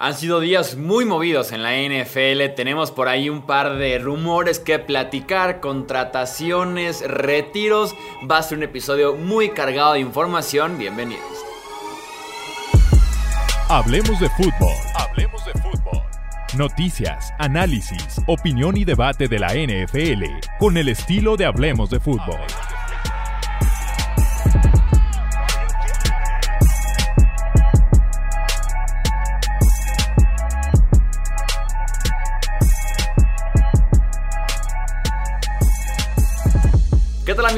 Han sido días muy movidos en la NFL, tenemos por ahí un par de rumores que platicar, contrataciones, retiros, va a ser un episodio muy cargado de información, bienvenidos. Hablemos de fútbol, hablemos de fútbol. Noticias, análisis, opinión y debate de la NFL con el estilo de Hablemos de fútbol.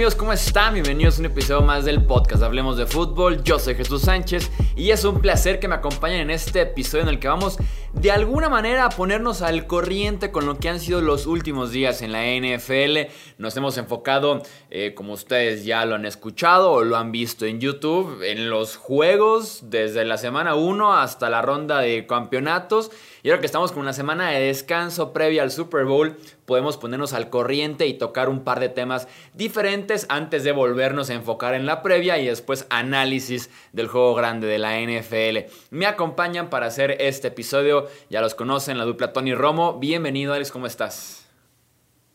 ¿Cómo están? Bienvenidos a un episodio más del podcast Hablemos de Fútbol. Yo soy Jesús Sánchez y es un placer que me acompañen en este episodio en el que vamos de alguna manera a ponernos al corriente con lo que han sido los últimos días en la NFL. Nos hemos enfocado, eh, como ustedes ya lo han escuchado o lo han visto en YouTube, en los juegos desde la semana 1 hasta la ronda de campeonatos. Y ahora que estamos con una semana de descanso previa al Super Bowl, podemos ponernos al corriente y tocar un par de temas diferentes antes de volvernos a enfocar en la previa y después análisis del juego grande de la NFL. Me acompañan para hacer este episodio, ya los conocen, la dupla Tony Romo. Bienvenido, Alex, ¿cómo estás?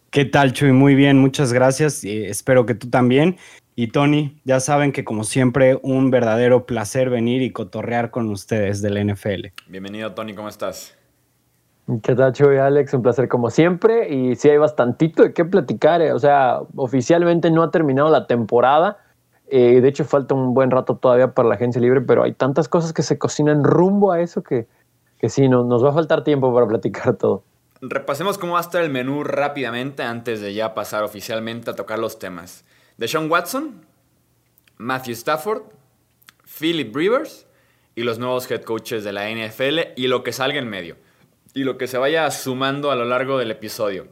¿Qué tal, Chuy? Muy bien, muchas gracias. y espero que tú también. Y Tony, ya saben que como siempre, un verdadero placer venir y cotorrear con ustedes del NFL. Bienvenido, Tony, ¿cómo estás? ¿Qué tal, Chuy, Alex? Un placer como siempre. Y sí hay bastantito de qué platicar. eh. O sea, oficialmente no ha terminado la temporada. Eh, de hecho, falta un buen rato todavía para la agencia libre, pero hay tantas cosas que se cocinan rumbo a eso que, que sí, no, nos va a faltar tiempo para platicar todo. Repasemos cómo va a estar el menú rápidamente antes de ya pasar oficialmente a tocar los temas. Deshaun Watson, Matthew Stafford, Philip Rivers y los nuevos head coaches de la NFL y lo que salga en medio. Y lo que se vaya sumando a lo largo del episodio.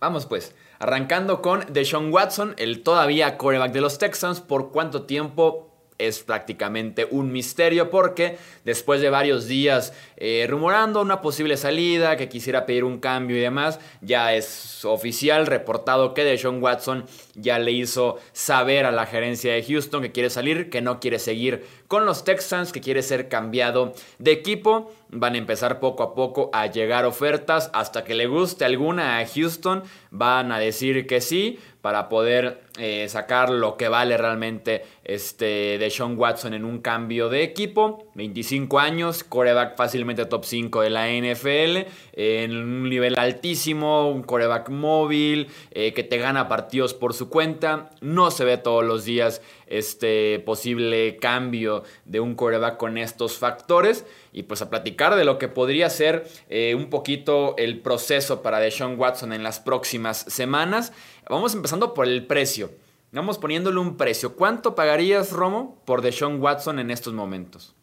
Vamos pues, arrancando con Deshaun Watson, el todavía coreback de los Texans. ¿Por cuánto tiempo? es prácticamente un misterio porque después de varios días eh, rumorando una posible salida, que quisiera pedir un cambio y demás, ya es oficial, reportado que Deshaun Watson ya le hizo saber a la gerencia de Houston que quiere salir, que no quiere seguir con los Texans, que quiere ser cambiado de equipo. Van a empezar poco a poco a llegar ofertas hasta que le guste alguna a Houston. Van a decir que sí para poder eh, sacar lo que vale realmente este de Sean Watson en un cambio de equipo. 25 años, coreback fácilmente top 5 de la NFL, en un nivel altísimo, un coreback móvil, eh, que te gana partidos por su cuenta. No se ve todos los días este posible cambio de un coreback con estos factores. Y pues a platicar de lo que podría ser eh, un poquito el proceso para Deshaun Watson en las próximas semanas. Vamos empezando por el precio. Vamos poniéndole un precio. ¿Cuánto pagarías, Romo, por Deshaun Watson en estos momentos?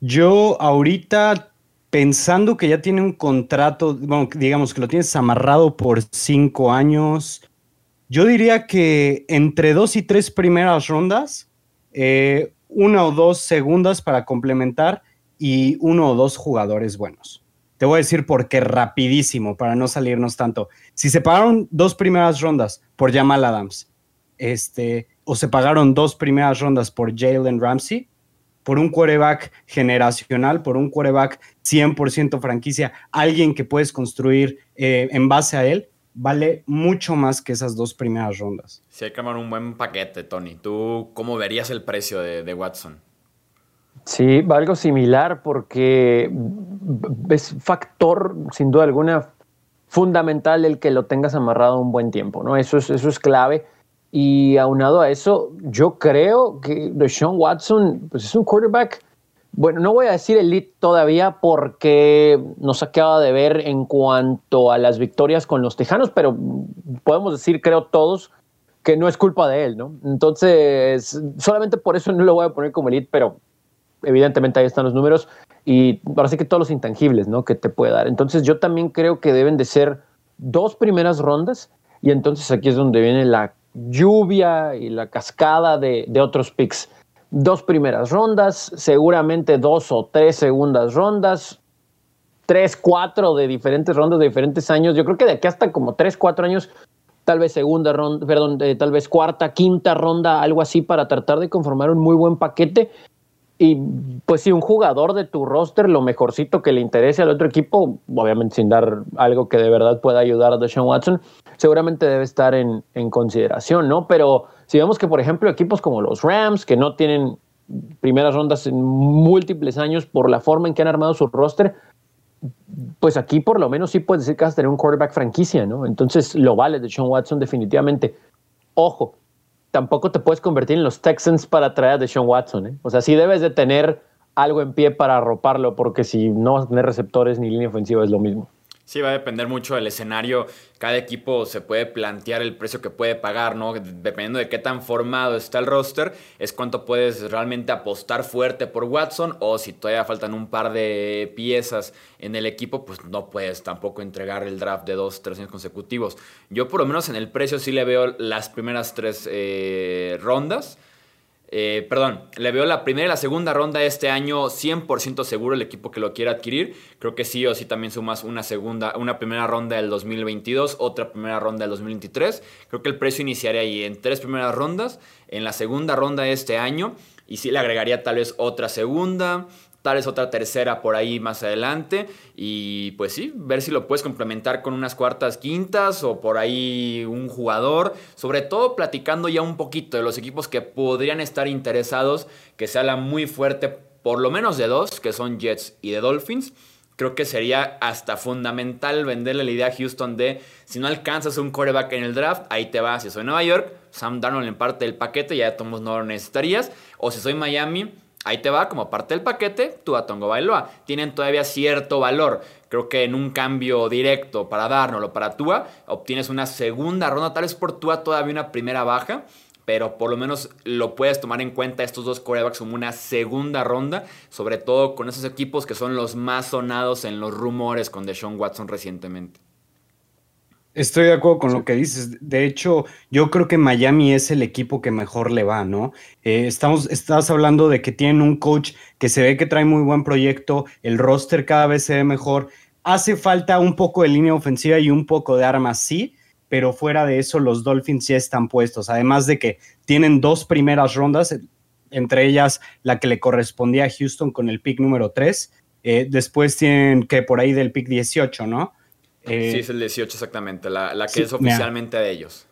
Yo ahorita, pensando que ya tiene un contrato, bueno, digamos que lo tienes amarrado por cinco años, yo diría que entre dos y tres primeras rondas, eh, una o dos segundas para complementar y uno o dos jugadores buenos. Te voy a decir por qué rapidísimo, para no salirnos tanto. Si se pagaron dos primeras rondas por Jamal Adams, este, o se pagaron dos primeras rondas por Jalen Ramsey, por un quarterback generacional, por un quarterback 100% franquicia, alguien que puedes construir eh, en base a él, vale mucho más que esas dos primeras rondas. Sí, hay que armar un buen paquete, Tony. ¿Tú cómo verías el precio de, de Watson? Sí, va algo similar porque es factor, sin duda alguna, fundamental el que lo tengas amarrado un buen tiempo, ¿no? Eso es, eso es clave. Y aunado a eso, yo creo que Deshaun Watson pues es un quarterback, bueno, no voy a decir elite todavía porque nos acaba de ver en cuanto a las victorias con los Tejanos, pero podemos decir, creo todos, que no es culpa de él, ¿no? Entonces, solamente por eso no lo voy a poner como elite, pero evidentemente ahí están los números y ahora sí que todos los intangibles, ¿no? Que te puede dar. Entonces, yo también creo que deben de ser dos primeras rondas y entonces aquí es donde viene la lluvia y la cascada de, otros picks. Dos primeras rondas, seguramente dos o tres segundas rondas, tres, cuatro de diferentes rondas de diferentes años. Yo creo que de aquí hasta como tres, cuatro años, tal vez segunda ronda, perdón, tal vez cuarta, quinta ronda, algo así para tratar de conformar un muy buen paquete. Y pues si un jugador de tu roster, lo mejorcito que le interese al otro equipo, obviamente sin dar algo que de verdad pueda ayudar a Deshaun Watson, seguramente debe estar en, consideración, ¿no? Pero si vemos que, por ejemplo, equipos como los Rams, que no tienen primeras rondas en múltiples años por la forma en que han armado su roster, pues aquí por lo menos sí puedes decir que vas a tener un quarterback franquicia, ¿no? Entonces lo vale de Sean Watson definitivamente. Ojo, tampoco te puedes convertir en los Texans para traer a Sean Watson, ¿eh? O sea, sí debes de tener algo en pie para arroparlo, porque si no vas a tener receptores ni línea ofensiva es lo mismo. Sí, va a depender mucho del escenario. Cada equipo se puede plantear el precio que puede pagar, ¿no? Dependiendo de qué tan formado está el roster, es cuánto puedes realmente apostar fuerte por Watson o si todavía faltan un par de piezas en el equipo, pues no puedes tampoco entregar el draft de dos, tres años consecutivos. Yo por lo menos en el precio sí le veo las primeras tres eh, rondas. Eh, perdón, le veo la primera y la segunda ronda este año 100% seguro el equipo que lo quiera adquirir. Creo que sí o sí también sumas una segunda, una primera ronda del 2022, otra primera ronda del 2023. Creo que el precio iniciaría ahí en tres primeras rondas, en la segunda ronda de este año y sí le agregaría tal vez otra segunda, tal vez otra tercera por ahí más adelante y pues sí, ver si lo puedes complementar con unas cuartas, quintas o por ahí un jugador, sobre todo platicando ya un poquito de los equipos que podrían estar interesados, que se habla muy fuerte, por lo menos de dos, que son Jets y de Dolphins. Creo que sería hasta fundamental venderle la idea a Houston de si no alcanzas un coreback en el draft, ahí te vas. Si soy Nueva York, Sam Darnold en parte del paquete, ya de todos no lo necesitarías. O si soy Miami, Ahí te va como parte del paquete Tua Tongo Bailoa. Tienen todavía cierto valor. Creo que en un cambio directo para Darnold o para Tua, obtienes una segunda ronda. Tal vez por Tua todavía una primera baja, pero por lo menos lo puedes tomar en cuenta estos dos corebacks como una segunda ronda, sobre todo con esos equipos que son los más sonados en los rumores con Deshaun Watson recientemente. Estoy de acuerdo con lo que dices. De hecho, yo creo que Miami es el equipo que mejor le va, ¿no? Eh, estamos, estás hablando de que tienen un coach que se ve que trae muy buen proyecto, el roster cada vez se ve mejor. Hace falta un poco de línea ofensiva y un poco de armas, sí, pero fuera de eso los Dolphins ya están puestos. Además de que tienen dos primeras rondas, entre ellas la que le correspondía a Houston con el pick número 3. Eh, después tienen que por ahí del pick 18, ¿no? Eh, sí, es el 18 exactamente, la, que es oficialmente de ellos.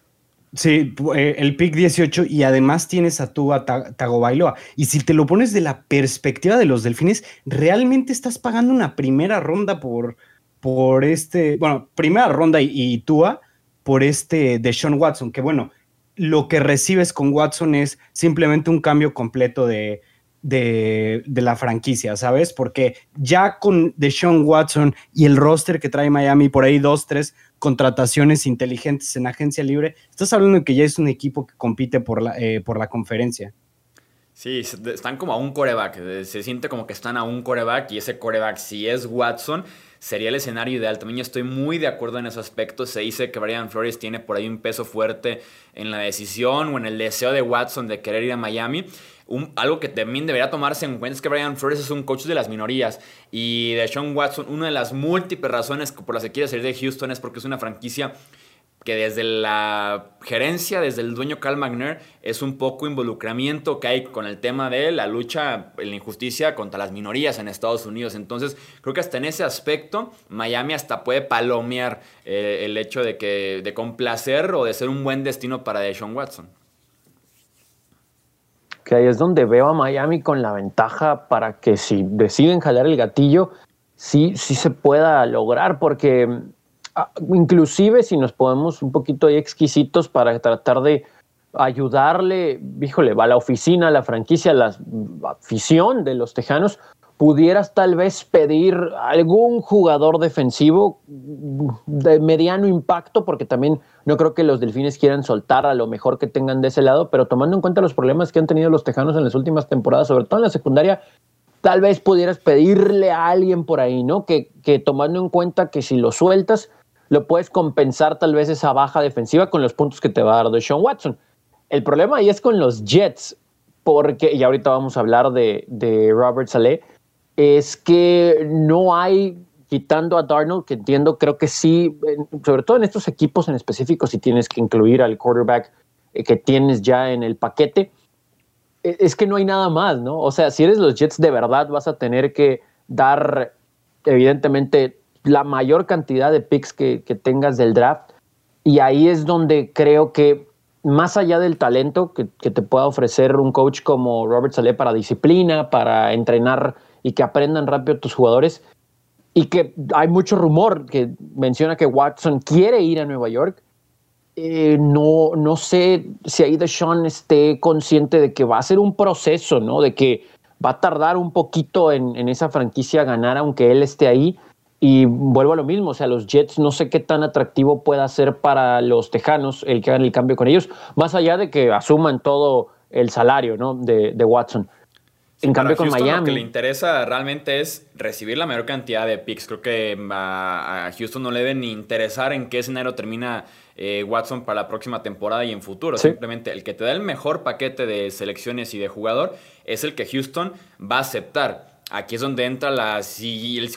Sí, eh, el pick 18 y además tienes a tú a Tagovailoa. Y si te lo pones de la perspectiva de los delfines, realmente estás pagando una primera ronda por, por este, bueno, primera ronda y, y Tua por este de Sean Watson, que bueno, lo que recibes con Watson es simplemente un cambio completo de, de, la franquicia, ¿sabes? Porque ya con Deshaun Watson y el roster que trae Miami, por ahí dos, tres contrataciones inteligentes en agencia libre, estás hablando de que ya es un equipo que compite por la, eh, por la conferencia. Sí, están como a un coreback, se siente como que están a un coreback y ese coreback si es Watson sería el escenario ideal. También estoy muy de acuerdo en ese aspecto. Se dice que Brian Flores tiene por ahí un peso fuerte en la decisión o en el deseo de Watson de querer ir a Miami algo que también debería tomarse en cuenta es que Brian Flores es un coach de las minorías y de Sean Watson, una de las múltiples razones por las que quiere salir de Houston es porque es una franquicia que desde la gerencia, desde el dueño Cal McNair, es un poco involucramiento que hay con el tema de la lucha, la injusticia contra las minorías en Estados Unidos. Entonces, creo que hasta en ese aspecto, Miami hasta puede palomear eh, el hecho de que de complacer o de ser un buen destino para Deshaun Watson que ahí es donde veo a Miami con la ventaja para que si deciden jalar el gatillo, sí, sí se pueda lograr, porque ah, inclusive si nos podemos un poquito ahí exquisitos para tratar de ayudarle, híjole, a la oficina, a la franquicia, a la afición de los Tejanos, pudieras tal vez pedir algún jugador defensivo de mediano impacto, porque también no creo que los delfines quieran soltar a lo mejor que tengan de ese lado, pero tomando en cuenta los problemas que han tenido los tejanos en las últimas temporadas, sobre todo en la secundaria, tal vez pudieras pedirle a alguien por ahí, ¿no? Que, que tomando en cuenta que si lo sueltas, lo puedes compensar tal vez esa baja defensiva con los puntos que te va a dar de Sean Watson. El problema ahí es con los Jets, porque, y ahorita vamos a hablar de, de Robert Saleh, es que no hay, quitando a Darnold, que entiendo, creo que sí, sobre todo en estos equipos en específico, si tienes que incluir al quarterback eh, que tienes ya en el paquete, e, es que no hay nada más, ¿no? O sea, si eres los Jets de verdad, vas a tener que dar, evidentemente, la mayor cantidad de picks que, tengas del draft. Y ahí es donde creo que, más allá del talento que, te pueda ofrecer un coach como Robert Saleh para disciplina, para entrenar y que aprendan rápido tus jugadores, y que hay mucho rumor que menciona que Watson quiere ir a Nueva York, eh, no, no sé si ahí Deshaun esté consciente de que va a ser un proceso, ¿no? De que va a tardar un poquito en, esa franquicia ganar, aunque él esté ahí. Y vuelvo a lo mismo, o sea, los Jets no sé qué tan atractivo pueda ser para los Tejanos el que hagan el cambio con ellos, más allá de que asuman todo el salario ¿no? de, Watson. En cambio, con Miami. Lo que le interesa realmente es recibir la mayor cantidad de picks. Creo que a, Houston no le debe ni interesar en qué escenario termina eh, Watson para la próxima temporada y en futuro. Simplemente el que te da el mejor paquete de selecciones y de jugador es el que Houston va a aceptar. Aquí es donde entra la,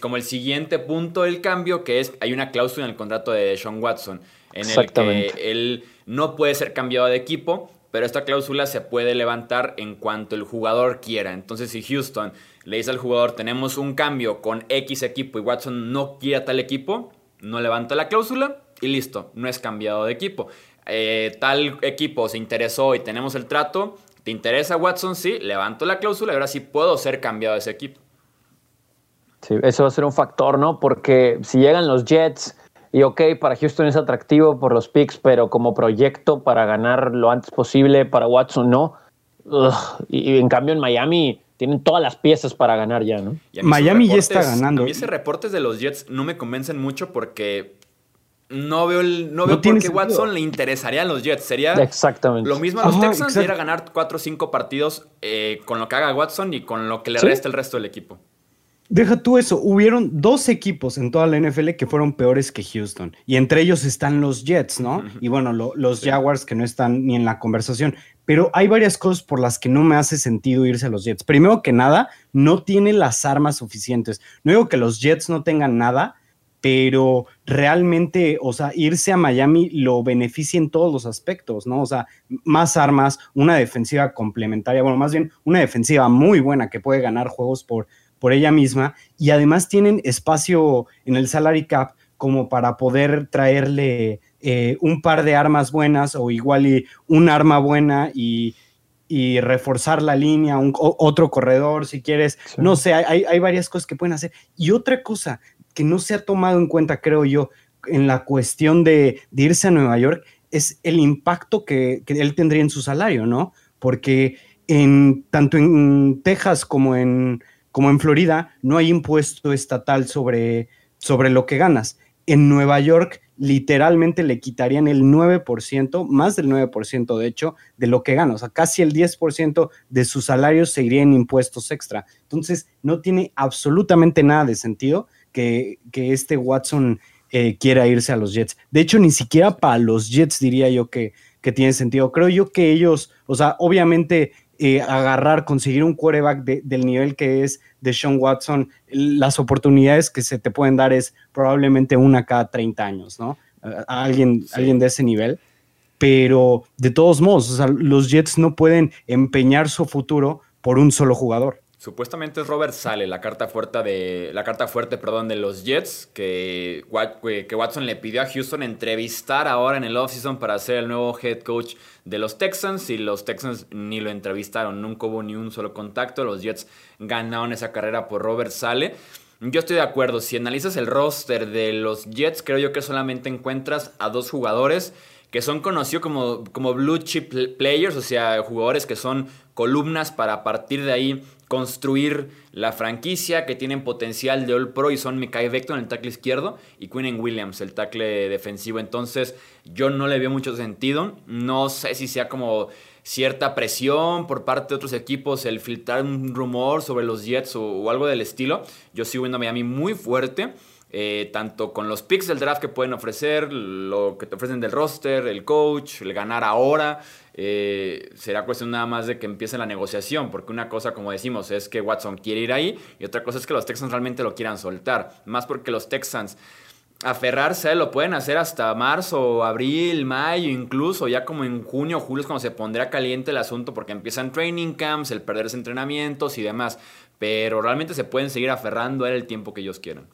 como el siguiente punto del cambio, que es hay una cláusula en el contrato de Sean Watson, en el que él no puede ser cambiado de equipo, pero esta cláusula se puede levantar en cuanto el jugador quiera. Entonces, si Houston le dice al jugador, tenemos un cambio con X equipo y Watson no quiere tal equipo, no levanta la cláusula, y listo, no es cambiado de equipo. Eh, tal equipo se interesó y tenemos el trato, ¿te interesa Watson? Sí, levanto la cláusula y ahora sí puedo ser cambiado de ese equipo. Sí, eso va a ser un factor, ¿no? Porque si llegan los Jets y ok, para Houston es atractivo por los picks, pero como proyecto para ganar lo antes posible, para Watson no. y, en cambio en Miami tienen todas las piezas para ganar ya, ¿no? Miami ya está ganando. A mí ese reportes de los Jets no me convencen mucho porque no veo, el, no veo por qué Watson le interesaría a los Jets. Sería Exactamente. lo mismo a los Texans, ir a ganar 4 o 5 partidos eh, con lo que haga Watson y con lo que le resta el resto del equipo. Deja tú eso, hubieron dos equipos en toda la NFL que fueron peores que Houston, y entre ellos están los Jets, ¿no? Y bueno, los Jaguars que no están ni en la conversación, pero hay varias cosas por las que no me hace sentido irse a los Jets. Primero que nada, no tiene las armas suficientes. No digo que los Jets no tengan nada, pero realmente, o sea, irse a Miami lo beneficia en todos los aspectos, ¿no? O sea, más armas, una defensiva complementaria, bueno, más bien una defensiva muy buena que puede ganar juegos por, por ella misma y además tienen espacio en el salary cap como para poder traerle eh, un par de armas buenas o igual y un arma buena y, reforzar la línea, un, otro corredor si quieres, no sé, hay, hay varias cosas que pueden hacer. Y otra cosa, que no se ha tomado en cuenta, creo yo, en la cuestión de, irse a Nueva York es el impacto que, él tendría en su salario, ¿no? Porque en, tanto en Texas como en, como en Florida no hay impuesto estatal sobre, sobre lo que ganas. En Nueva York literalmente le quitarían el 9%, más del 9% de hecho, de lo que gana. O sea, casi el 10% de su salario se iría en impuestos extra. Entonces, no tiene absolutamente nada de sentido que, este Watson eh, quiera irse a los Jets. De hecho, ni siquiera para los Jets diría yo que, que tiene sentido. Creo yo que ellos, o sea, obviamente eh, agarrar, conseguir un quarterback del nivel que es de Sean Watson, las oportunidades que se te pueden dar es probablemente una cada 30 años, ¿no? alguien, alguien de ese nivel. Pero de todos modos, o sea, los Jets no pueden empeñar su futuro por un solo jugador. Supuestamente es Robert Sale, la carta fuerte de la carta fuerte, perdón, de los Jets que, que Watson le pidió a Houston entrevistar ahora en el offseason para ser el nuevo head coach de los Texans y los Texans ni lo entrevistaron, nunca hubo ni un solo contacto, los Jets ganaron esa carrera por Robert Sale. Yo estoy de acuerdo, si analizas el roster de los Jets, creo yo que solamente encuentras a dos jugadores que son conocidos como, como blue chip players, o sea, jugadores que son columnas para partir de ahí construir la franquicia, que tienen potencial de All Pro y son Vector en el tackle izquierdo y Quinnen Williams, el tackle defensivo. Entonces, yo no le veo mucho sentido. No sé si sea como cierta presión por parte de otros equipos, el filtrar un rumor sobre los Jets o, algo del estilo. Yo sigo viendo a Miami muy fuerte. Eh, tanto con los picks del draft que pueden ofrecer, lo que te ofrecen del roster, el coach, el ganar ahora. Eh, será cuestión nada más de que empiece la negociación, porque una cosa, como decimos, es que Watson quiere ir ahí y otra cosa es que los Texans realmente lo quieran soltar. Más porque los Texans aferrarse, lo pueden hacer hasta marzo, abril, mayo, incluso ya como en junio, julio es cuando se pondrá caliente el asunto porque empiezan training camps, el perderse entrenamientos y demás. Pero realmente se pueden seguir aferrando a él el tiempo que ellos quieran.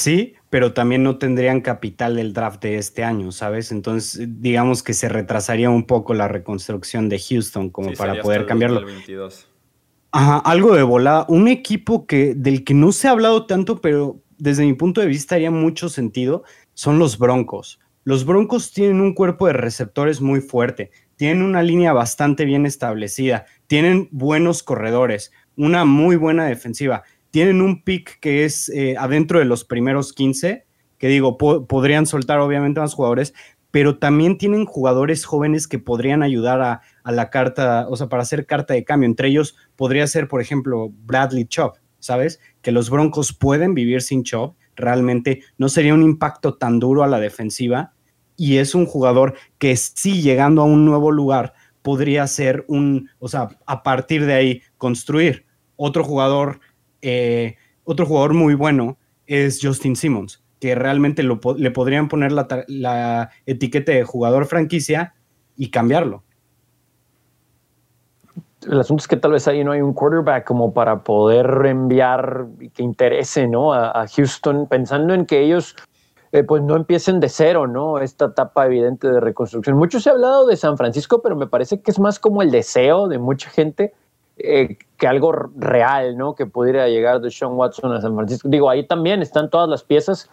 Sí, pero también no tendrían capital del draft de este año, ¿sabes? Entonces, digamos que se retrasaría un poco la reconstrucción de Houston como para poder cambiarlo. Ajá, algo de volada. Un equipo que, del que no se ha hablado tanto, pero desde mi punto de vista haría mucho sentido, son los Broncos. Los Broncos tienen un cuerpo de receptores muy fuerte, tienen una línea bastante bien establecida, tienen buenos corredores, una muy buena defensiva tienen un pick que es eh, adentro de los primeros 15, que digo, podrían soltar obviamente más jugadores, pero también tienen jugadores jóvenes que podrían ayudar a, la carta, o sea, para hacer carta de cambio. Entre ellos podría ser, por ejemplo, Bradley Chop, ¿sabes? Que los Broncos pueden vivir sin Chop, realmente no sería un impacto tan duro a la defensiva y es un jugador que sí llegando a un nuevo lugar podría ser un, o sea, a partir de ahí construir otro jugador eh, otro jugador muy bueno es Justin Simmons, que realmente le podrían poner la, etiqueta de jugador franquicia y cambiarlo. El asunto es que tal vez ahí no hay un quarterback como para poder enviar que interese ¿no? a, Houston, pensando en que ellos eh, pues no empiecen de cero, ¿no? Esta etapa evidente de reconstrucción. Mucho se ha hablado de San Francisco, pero me parece que es más como el deseo de mucha gente eh, que algo real, ¿no? Que pudiera llegar de Sean Watson a San Francisco. Digo, ahí también están todas las piezas,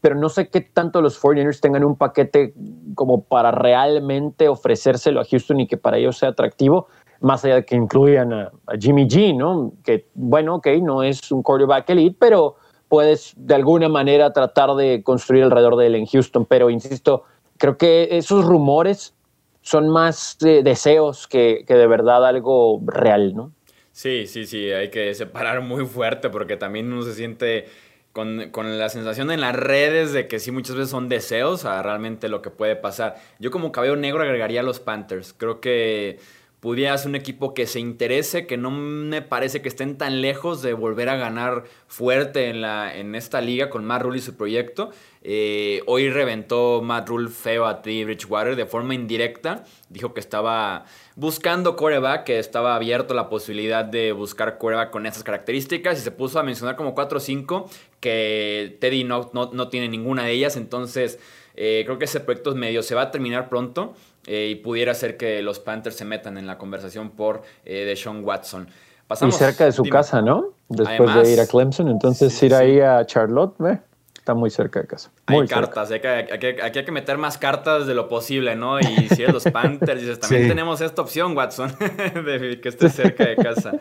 pero no sé qué tanto los 49ers tengan un paquete como para realmente ofrecérselo a Houston y que para ellos sea atractivo, más allá de que incluyan a, Jimmy G, ¿no? Que, bueno, ok, no es un quarterback elite, pero puedes de alguna manera tratar de construir alrededor de él en Houston. Pero insisto, creo que esos rumores son más deseos que, de verdad algo real, ¿no? Sí, sí, sí, hay que separar muy fuerte porque también uno se siente con, la sensación en las redes de que sí muchas veces son deseos a realmente lo que puede pasar. Yo como cabello negro agregaría a los Panthers. Creo que pudiera ser un equipo que se interese, que no me parece que estén tan lejos de volver a ganar fuerte en, la, en esta liga con Matt Rule y su proyecto. Eh, hoy reventó Matt Rule feo a T. Bridgewater de forma indirecta. Dijo que estaba buscando coreback, que estaba abierto la posibilidad de buscar coreback con esas características y se puso a mencionar como 4 o 5 que Teddy no, no, tiene ninguna de ellas. Entonces eh, creo que ese proyecto medio se va a terminar pronto. Eh, y pudiera ser que los Panthers se metan en la conversación por eh, Deshaun Watson. Pasamos, y cerca de su casa, ¿no? Después de ir a Clemson, entonces ir ahí a Charlotte, ¿ve? Está muy cerca de casa. hay cartas, aquí, hay que meter más cartas de lo posible, ¿no? Y si eres los Panthers, dices, también tenemos esta opción, Watson, de que esté cerca de casa.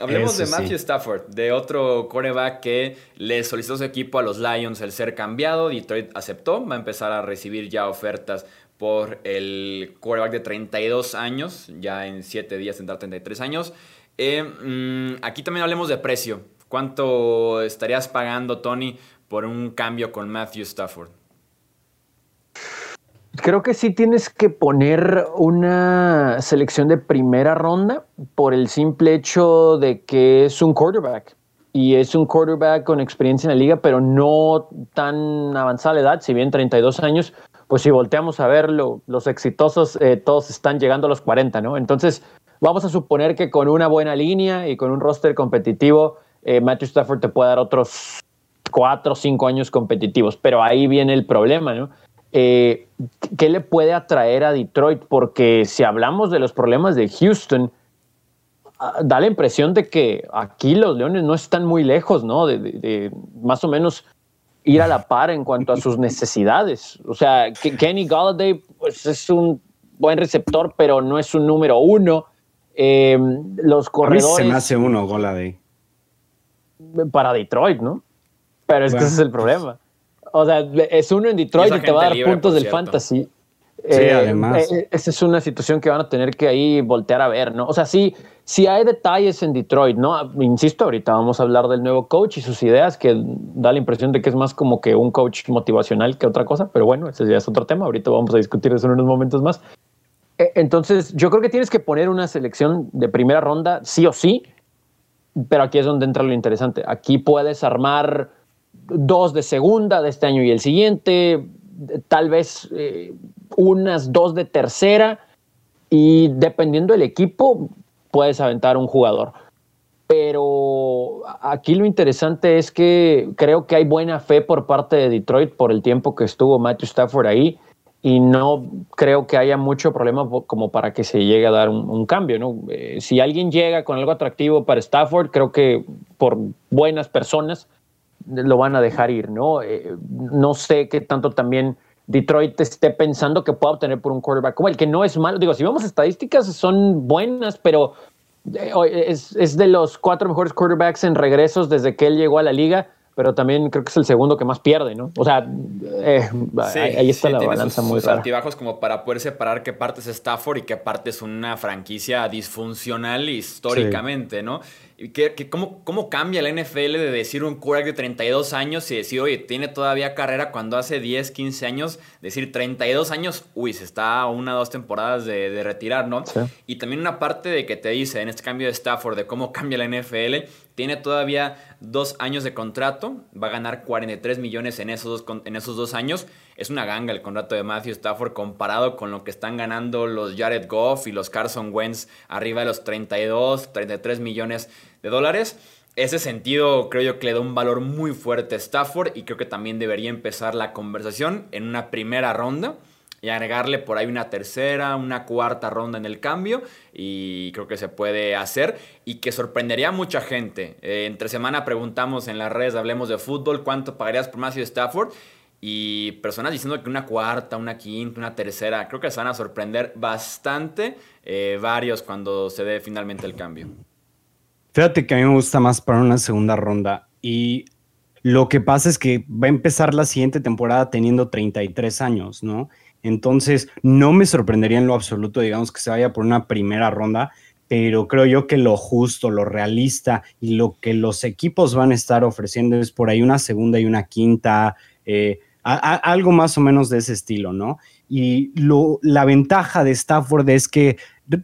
Hablemos de Matthew Stafford, de otro coreback que le solicitó su equipo a los Lions el ser cambiado. Detroit aceptó, va a empezar a recibir ya ofertas por el quarterback de 32 años, ya en 7 días tendrá 33 años. Eh, mm, aquí también hablemos de precio. ¿Cuánto estarías pagando, Tony, por un cambio con Matthew Stafford? Creo que sí tienes que poner una selección de primera ronda por el simple hecho de que es un quarterback y es un quarterback con experiencia en la liga, pero no tan avanzada edad, si bien 32 años, pues si volteamos a verlo, los exitosos eh, todos están llegando a los 40, ¿no? Entonces, vamos a suponer que con una buena línea y con un roster competitivo, eh, Matthew Stafford te puede dar otros cuatro o cinco años competitivos, pero ahí viene el problema, ¿no? Eh, ¿Qué le puede atraer a Detroit? Porque si hablamos de los problemas de Houston, ah, da la impresión de que aquí los Leones no están muy lejos, ¿no? de más o menos ir a la par en cuanto a sus necesidades. O sea, Kenny Galladay pues, es un buen receptor, pero no es un número uno. Eh, los corredores. se me hace uno, Galladay. Para Detroit, ¿no? Pero es que ese es el problema. O sea, es uno en Detroit y, te va a dar puntos del fantasy. Sí, eh, además. Eh, esa es una situación que van a tener que ahí voltear a ver, ¿no? O sea, sí, sí hay detalles en Detroit, ¿no? Insisto, ahorita vamos a hablar del nuevo coach y sus ideas, que da la impresión de que es más como que un coach motivacional que otra cosa, pero bueno, ese ya es otro tema. Ahorita vamos a discutir eso en unos momentos más. Eh, entonces, yo creo que tienes que poner una selección de primera ronda, sí o sí, pero aquí es donde entra lo interesante. Aquí puedes armar dos de segunda de este año y el siguiente, tal vez eh, unas dos de tercera y dependiendo del equipo puedes aventar un jugador. Pero aquí lo interesante es que creo que hay buena fe por parte de Detroit por el tiempo que estuvo Matthew Stafford ahí y no creo que haya mucho problema como para que se llegue a dar un, cambio. ¿no? Eh, si alguien llega con algo atractivo para Stafford, creo que por buenas personas lo van a dejar ir. No, eh, no sé qué tanto también Detroit esté pensando que pueda obtener por un quarterback como el, que no es malo. Digo, si vemos estadísticas, son buenas, pero eh, es, es de los cuatro mejores quarterbacks en regresos desde que él llegó a la liga pero también creo que es el segundo que más pierde, ¿no? O sea, eh, ahí está la balanza muy sus altibajos como para poder separar qué parte es Stafford y qué parte es una franquicia disfuncional históricamente, ¿no? Que, cómo, ¿Cómo cambia la NFL de decir un quarterback de 32 años y decir, oye, tiene todavía carrera cuando hace 10, 15 años? Decir 32 años, uy, se está a una o dos temporadas de, retirar, ¿no? Y también una parte de que te dice en este cambio de Stafford, de cómo cambia la NFL, tiene todavía dos años de contrato, va a ganar 43 millones en esos dos, en esos dos años. Es una ganga el contrato de Matthew Stafford comparado con lo que están ganando los Jared Goff y los Carson Wentz arriba de los 32, 33 millones de dólares. Ese sentido creo yo que le da un valor muy fuerte a Stafford y creo que también debería empezar la conversación en una primera ronda y agregarle por ahí una tercera, una cuarta ronda en el cambio y creo que se puede hacer y que sorprendería a mucha gente. Eh, entre semana preguntamos en las redes, hablemos de fútbol, cuánto pagarías por Matthew Stafford y personas diciendo que una cuarta, una quinta, una tercera, creo que se van a sorprender bastante eh, varios cuando se dé finalmente el cambio. Fíjate que a mí me gusta más para una segunda ronda y lo que pasa es que va a empezar la siguiente temporada teniendo 33 años, ¿no? Entonces, no me sorprendería en lo absoluto, digamos, que se vaya por una primera ronda, pero creo yo que lo justo, lo realista y lo que los equipos van a estar ofreciendo es por ahí una segunda y una quinta, eh, algo más o menos de ese estilo, ¿no? Y lo, la ventaja de Stafford es que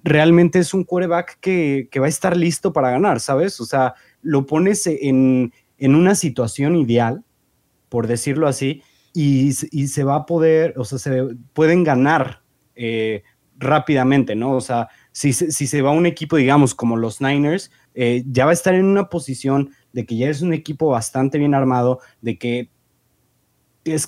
realmente es un quarterback que, va a estar listo para ganar, ¿sabes? O sea, lo pones en, una situación ideal, por decirlo así, y, se va a poder, o sea, se pueden ganar eh, rápidamente, ¿no? O sea, si, si, se va un equipo, digamos, como los Niners, eh, ya va a estar en una posición de que ya es un equipo bastante bien armado, de que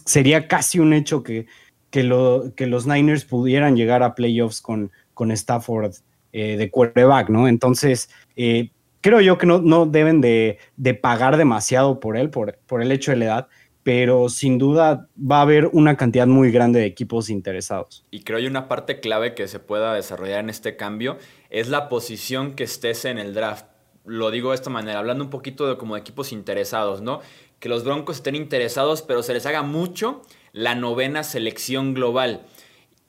sería casi un hecho que, que, lo, que los Niners pudieran llegar a playoffs con, con Stafford eh, de quarterback, ¿no? Entonces, eh, creo yo que no, no deben de, pagar demasiado por él, por, por el hecho de la edad, pero sin duda va a haber una cantidad muy grande de equipos interesados. Y creo que una parte clave que se pueda desarrollar en este cambio es la posición que estés en el draft. Lo digo de esta manera, hablando un poquito de como de equipos interesados, ¿no? Que los Broncos estén interesados, pero se les haga mucho la novena selección global.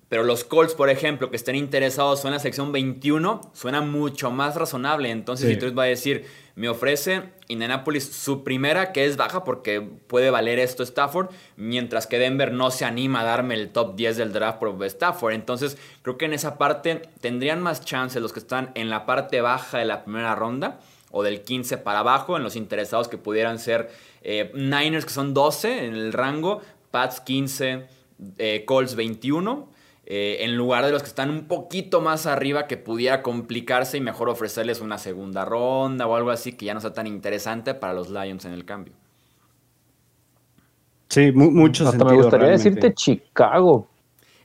Pero los Colts, por ejemplo, que estén interesados en la sección 21, suena mucho más razonable. Entonces, si tú va a decir, me ofrece Indianapolis su primera, que es baja porque puede valer esto Stafford, mientras que Denver no se anima a darme el top 10 del draft por Stafford. Entonces, creo que en esa parte tendrían más chances los que están en la parte baja de la primera ronda o del 15 para abajo, en los interesados que pudieran ser eh, Niners, que son 12 en el rango, Pats 15, eh, Colts 21 eh, en lugar de los que están un poquito más arriba que pudiera complicarse y mejor ofrecerles una segunda ronda o algo así que ya no sea tan interesante para los Lions en el cambio. Sí, mucho Hasta me gustaría decirte Chicago.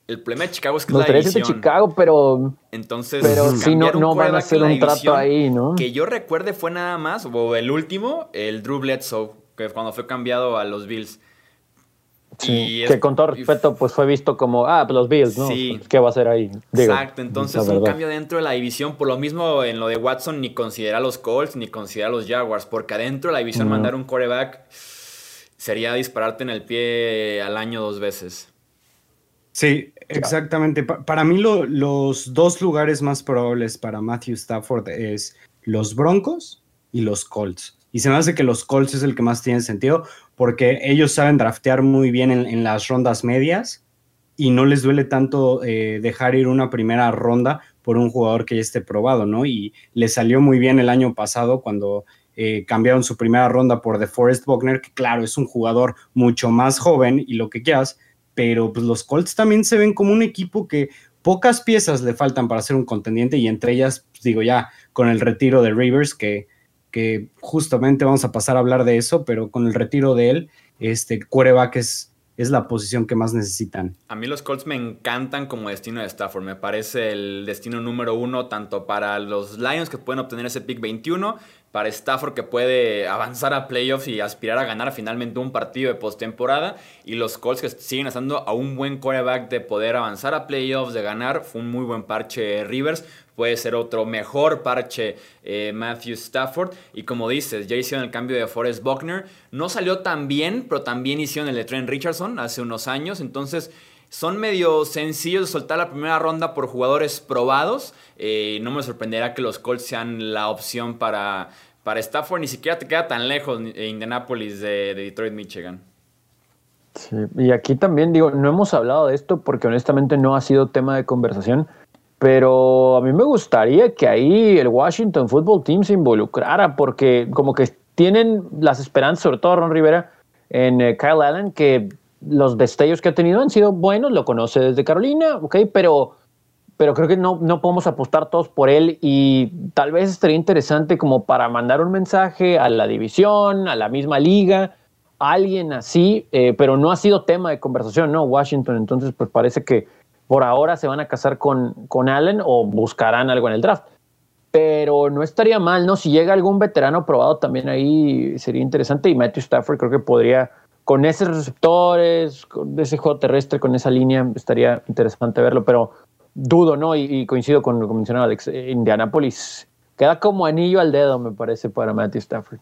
El problema de Chicago es que me gustaría decirte Chicago, pero entonces pero si no, no van a hacer un trato ahí, ¿no? Que yo recuerde fue nada más o el último, el Drew Bledsoe, que cuando fue cambiado a los Bills que con todo respeto, pues fue visto como, ah, pues los Bills, ¿no? Sí. ¿Qué va a hacer ahí? Exacto, entonces un cambio dentro de la división, por lo mismo en lo de Watson, ni considera los Colts, ni considera los Jaguars, porque adentro de la división mandar un coreback sería dispararte en el pie al año dos veces. Sí, exactamente. para mí los dos lugares más probables para Matthew Stafford es los Broncos y los Colts. Y se me hace que los Colts es el que más tiene sentido porque ellos saben draftear muy bien en, las rondas medias y no les duele tanto eh, dejar ir una primera ronda por un jugador que ya esté probado, ¿no? Y le salió muy bien el año pasado cuando eh, cambiaron su primera ronda por DeForest Buckner, que claro, es un jugador mucho más joven y lo que quieras, pero pues los Colts también se ven como un equipo que pocas piezas le faltan para ser un contendiente y entre ellas, pues, digo ya, con el retiro de Rivers, que, que justamente vamos a pasar a hablar de eso, pero con el retiro de él, este quarterback es es la posición que más necesitan. A mí los Colts me encantan como destino de Stafford. Me parece el destino número uno tanto para los Lions que pueden obtener ese pick 21, para Stafford que puede avanzar a playoffs y aspirar a ganar finalmente un partido de postemporada. Y los Colts que siguen estando a un buen quarterback de poder avanzar a playoffs, de ganar. Fue un muy buen parche Rivers puede ser otro mejor parche eh, Matthew Stafford. Y como dices, ya hicieron el cambio de Forrest Buckner. No salió tan bien, pero también hicieron el de Trent Richardson hace unos años. Entonces son medio sencillos de soltar la primera ronda por jugadores probados. Eh, no me sorprenderá que los Colts sean la opción para, para Stafford. Ni siquiera te queda tan lejos eh, Indianapolis de, de Detroit, Michigan. Y aquí también digo, no hemos hablado de esto porque honestamente no ha sido tema de conversación, pero a mí me gustaría que ahí el Washington Football Team se involucrara, porque como que tienen las esperanzas, sobre todo Ron Rivera, en eh, Kyle Allen, que los destellos que ha tenido han sido buenos, lo conoce desde Carolina, ok, pero, pero creo que no, no podemos apostar todos por él y tal vez estaría interesante como para mandar un mensaje a la división, a la misma liga, a alguien así, eh, pero no ha sido tema de conversación, ¿no? Washington, entonces pues parece que por ahora se van a casar con, con Allen o buscarán algo en el draft. Pero no estaría mal, ¿no? Si llega algún veterano probado también ahí sería interesante. Y Matthew Stafford creo que podría, con esos receptores, con ese juego terrestre, con esa línea, estaría interesante verlo. Pero dudo, ¿no? Y, coincido con lo que mencionaba Alex. Eh, Indianapolis queda como anillo al dedo, me parece, para Matthew Stafford.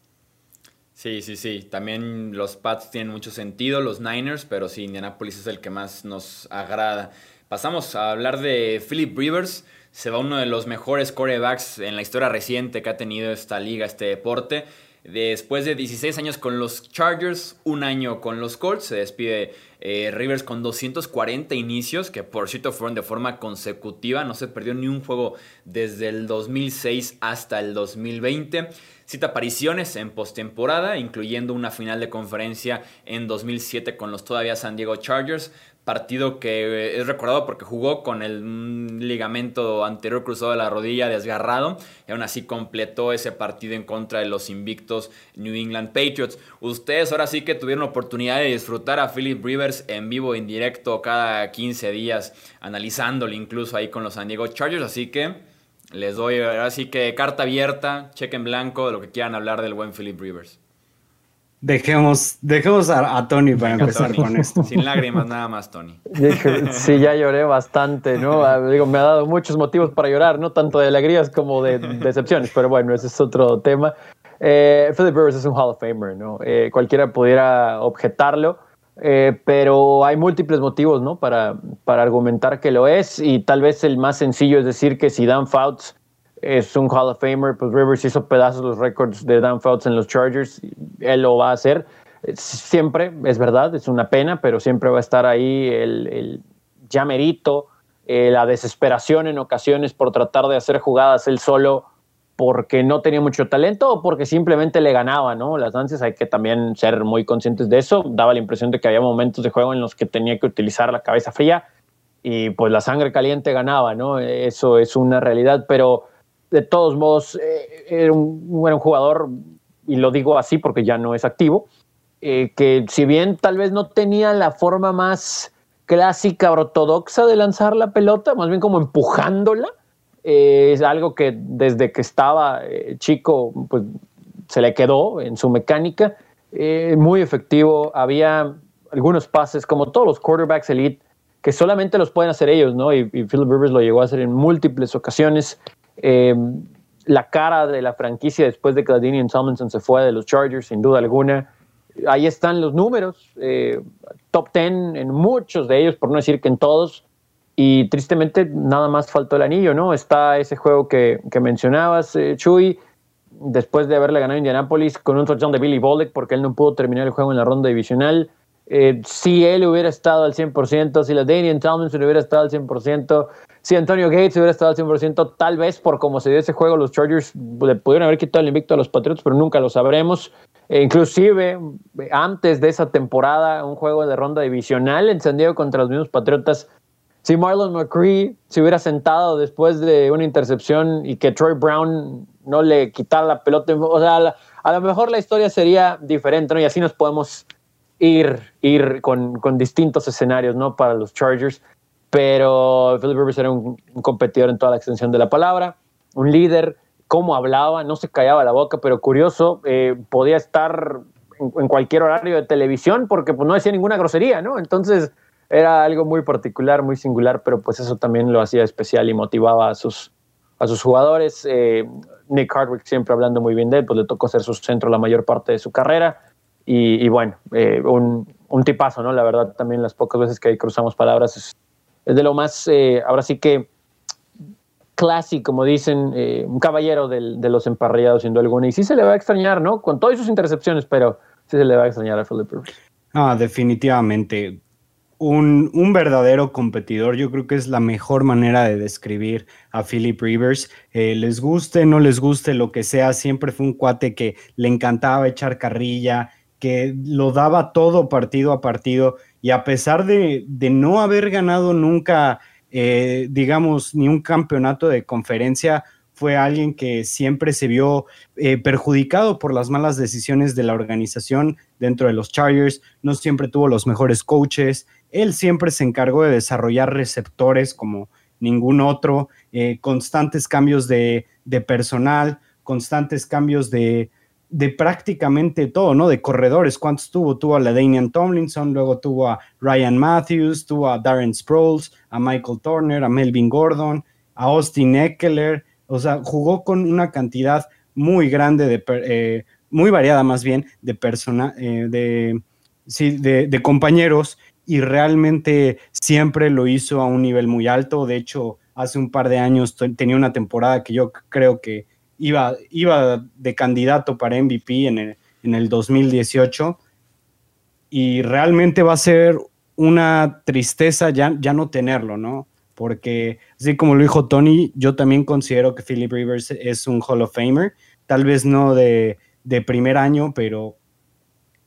Sí, sí, sí. También los Pats tienen mucho sentido, los Niners, pero sí, Indianapolis es el que más nos agrada. Pasamos a hablar de Philip Rivers. Se va uno de los mejores corebacks en la historia reciente que ha tenido esta liga, este deporte. Después de 16 años con los Chargers, un año con los Colts, se despide eh, Rivers con 240 inicios, que por cierto fueron de forma consecutiva, no se perdió ni un juego desde el 2006 hasta el 2020. Cita apariciones en postemporada, incluyendo una final de conferencia en 2007 con los todavía San Diego Chargers, partido que es recordado porque jugó con el ligamento anterior cruzado de la rodilla desgarrado y aún así completó ese partido en contra de los invictos New England Patriots. Ustedes ahora sí que tuvieron oportunidad de disfrutar a Philip Rivers en vivo, en directo, cada 15 días, analizándolo incluso ahí con los San Diego Chargers, así que les doy ahora sí que carta abierta, cheque en blanco de lo que quieran hablar del buen Philip Rivers. Dejemos, dejemos a, Tony para empezar con esto. Sin lágrimas, nada más, Tony. Sí, ya lloré bastante, ¿no? Ah, digo, me ha dado muchos motivos para llorar, no tanto de alegrías como de decepciones, pero bueno, ese es otro tema. Eh, Philip Rivers es un Hall of Famer, ¿no? Eh, cualquiera pudiera objetarlo, eh, pero hay múltiples motivos, ¿no? Para, para argumentar que lo es, y tal vez el más sencillo es decir que si Dan Fouts es un Hall of Famer, pues Rivers hizo pedazos los récords de Dan Fouts en los Chargers, él lo va a hacer. Siempre, es verdad, es una pena, pero siempre va a estar ahí el, el llamerito, eh, la desesperación en ocasiones por tratar de hacer jugadas él solo porque no tenía mucho talento o porque simplemente le ganaba, ¿no? Las danzas hay que también ser muy conscientes de eso. Daba la impresión de que había momentos de juego en los que tenía que utilizar la cabeza fría y pues la sangre caliente ganaba, ¿no? Eso es una realidad, pero de todos modos, eh, era, un, un, jugador, y lo digo así porque ya no es activo, eh, que si bien tal vez no tenía la forma más clásica, ortodoxa de lanzar la pelota, más bien como empujándola, eh, es algo que desde que estaba chico, pues se le quedó en su mecánica, muy efectivo, había algunos pases, como todos los quarterbacks elite, que solamente los pueden hacer ellos, ¿no? Y, y Philip Rivers lo llegó a hacer en múltiples ocasiones. Em, la cara de la franquicia después de que Ladinian Tomlinson se fue de los Chargers, sin duda alguna. Ahí están los números, eh, top 10 en muchos de ellos, por no decir que en todos. Y tristemente nada más faltó el anillo, ¿no? Está ese juego que, que mencionabas, eh, Chuy, después de haberle ganado a Indianapolis con un touchdown de Billy Bolek, porque él no pudo terminar el juego en la ronda divisional. Eh, si él hubiera estado al 100%, si la Daniel Tomlinson hubiera estado al 100%, si Antonio Gates hubiera estado al 100%, tal vez por cómo se dio ese juego, los Chargers le pudieron haber quitado el invicto a los Patriots, pero nunca lo sabremos. E inclusive, antes de esa temporada, un juego de ronda divisional encendido contra los mismos Patriotas, si Marlon McCree se hubiera sentado después de una intercepción y que Troy Brown no le quitara la pelota, o sea, a lo mejor la historia sería diferente, ¿no? Y así nos podemos ir, ir con, con distintos escenarios, ¿no? Para los Chargers pero Philip Rivers era un, competidor en toda la extensión de la palabra, un líder, cómo hablaba, no se callaba la boca, pero curioso, eh, podía estar en, cualquier horario de televisión porque pues, no decía ninguna grosería, ¿no? Entonces era algo muy particular, muy singular, pero pues eso también lo hacía especial y motivaba a sus, a sus jugadores. Eh, Nick Hardwick siempre hablando muy bien de él, pues le tocó ser su centro la mayor parte de su carrera. Y, bueno, eh, un, un, tipazo, ¿no? La verdad, también las pocas veces que ahí cruzamos palabras es, es de lo más, eh, ahora sí que clásico, como dicen, eh, un caballero de los emparrillados, sin duda alguna. Y sí se le va a extrañar, ¿no? Con todas sus intercepciones, pero sí se le va a extrañar a Philip Rivers. Ah, definitivamente. Un, un, verdadero competidor. Yo creo que es la mejor manera de describir a Philip Rivers. Eh, les guste, no les guste, lo que sea, siempre fue un cuate que le encantaba echar carrilla, que lo daba todo partido a partido y a pesar de, no haber ganado nunca, eh, digamos, ni un campeonato de conferencia, fue alguien que siempre se vio eh, perjudicado por las malas decisiones de la organización dentro de los Chargers, no siempre tuvo los mejores coaches, él siempre se encargó de desarrollar receptores como ningún otro, eh, constantes cambios de, de personal, constantes cambios de, de prácticamente todo, ¿no? De corredores, ¿cuántos tuvo? Tuvo a la Damian Tomlinson, luego tuvo a Ryan Matthews, tuvo a Darren Sproles, a Michael Turner, a Melvin Gordon, a Austin Eckler, o sea, jugó con una cantidad muy grande de, eh, muy variada más bien, de persona, eh, de, sí, de, de compañeros y realmente siempre lo hizo a un nivel muy alto. De hecho, hace un par de años tenía una temporada que yo creo que iba, iba de candidato para MVP en el, en el 2018 y realmente va a ser una tristeza ya, ya no tenerlo, ¿no? Porque así como lo dijo Tony, yo también considero que Philip Rivers es un Hall of Famer, tal vez no de, de primer año, pero,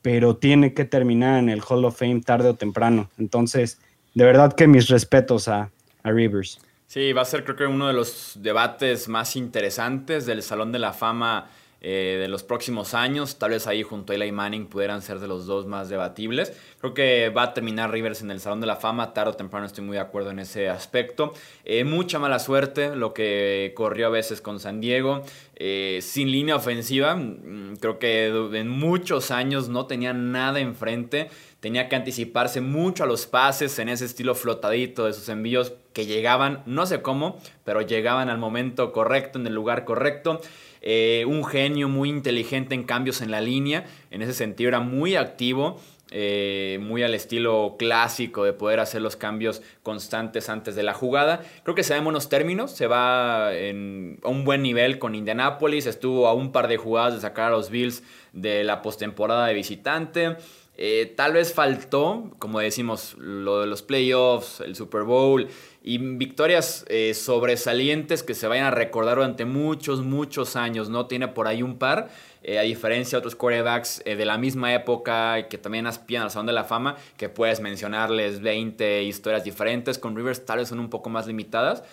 pero tiene que terminar en el Hall of Fame tarde o temprano. Entonces, de verdad que mis respetos a, a Rivers. Sí, va a ser creo que uno de los debates más interesantes del Salón de la Fama eh, de los próximos años. Tal vez ahí junto a Eli Manning pudieran ser de los dos más debatibles. Creo que va a terminar Rivers en el Salón de la Fama. Tarde o temprano estoy muy de acuerdo en ese aspecto. Eh, mucha mala suerte lo que corrió a veces con San Diego. Eh, sin línea ofensiva. Mm, creo que en muchos años no tenía nada enfrente tenía que anticiparse mucho a los pases en ese estilo flotadito de sus envíos que llegaban, no sé cómo, pero llegaban al momento correcto, en el lugar correcto. Eh, un genio muy inteligente en cambios en la línea, en ese sentido era muy activo. Eh, muy al estilo clásico de poder hacer los cambios constantes antes de la jugada. Creo que se da en buenos términos, se va en, a un buen nivel con Indianapolis, estuvo a un par de jugadas de sacar a los Bills de la postemporada de visitante. Eh, tal vez faltó, como decimos, lo de los playoffs, el Super Bowl y victorias eh, sobresalientes que se vayan a recordar durante muchos, muchos años. No tiene por ahí un par, eh, a diferencia de otros quarterbacks de la misma época que también aspiran al Salón de la Fama, que puedes mencionarles 20 historias diferentes. Con Rivers tal vez son un poco más limitadas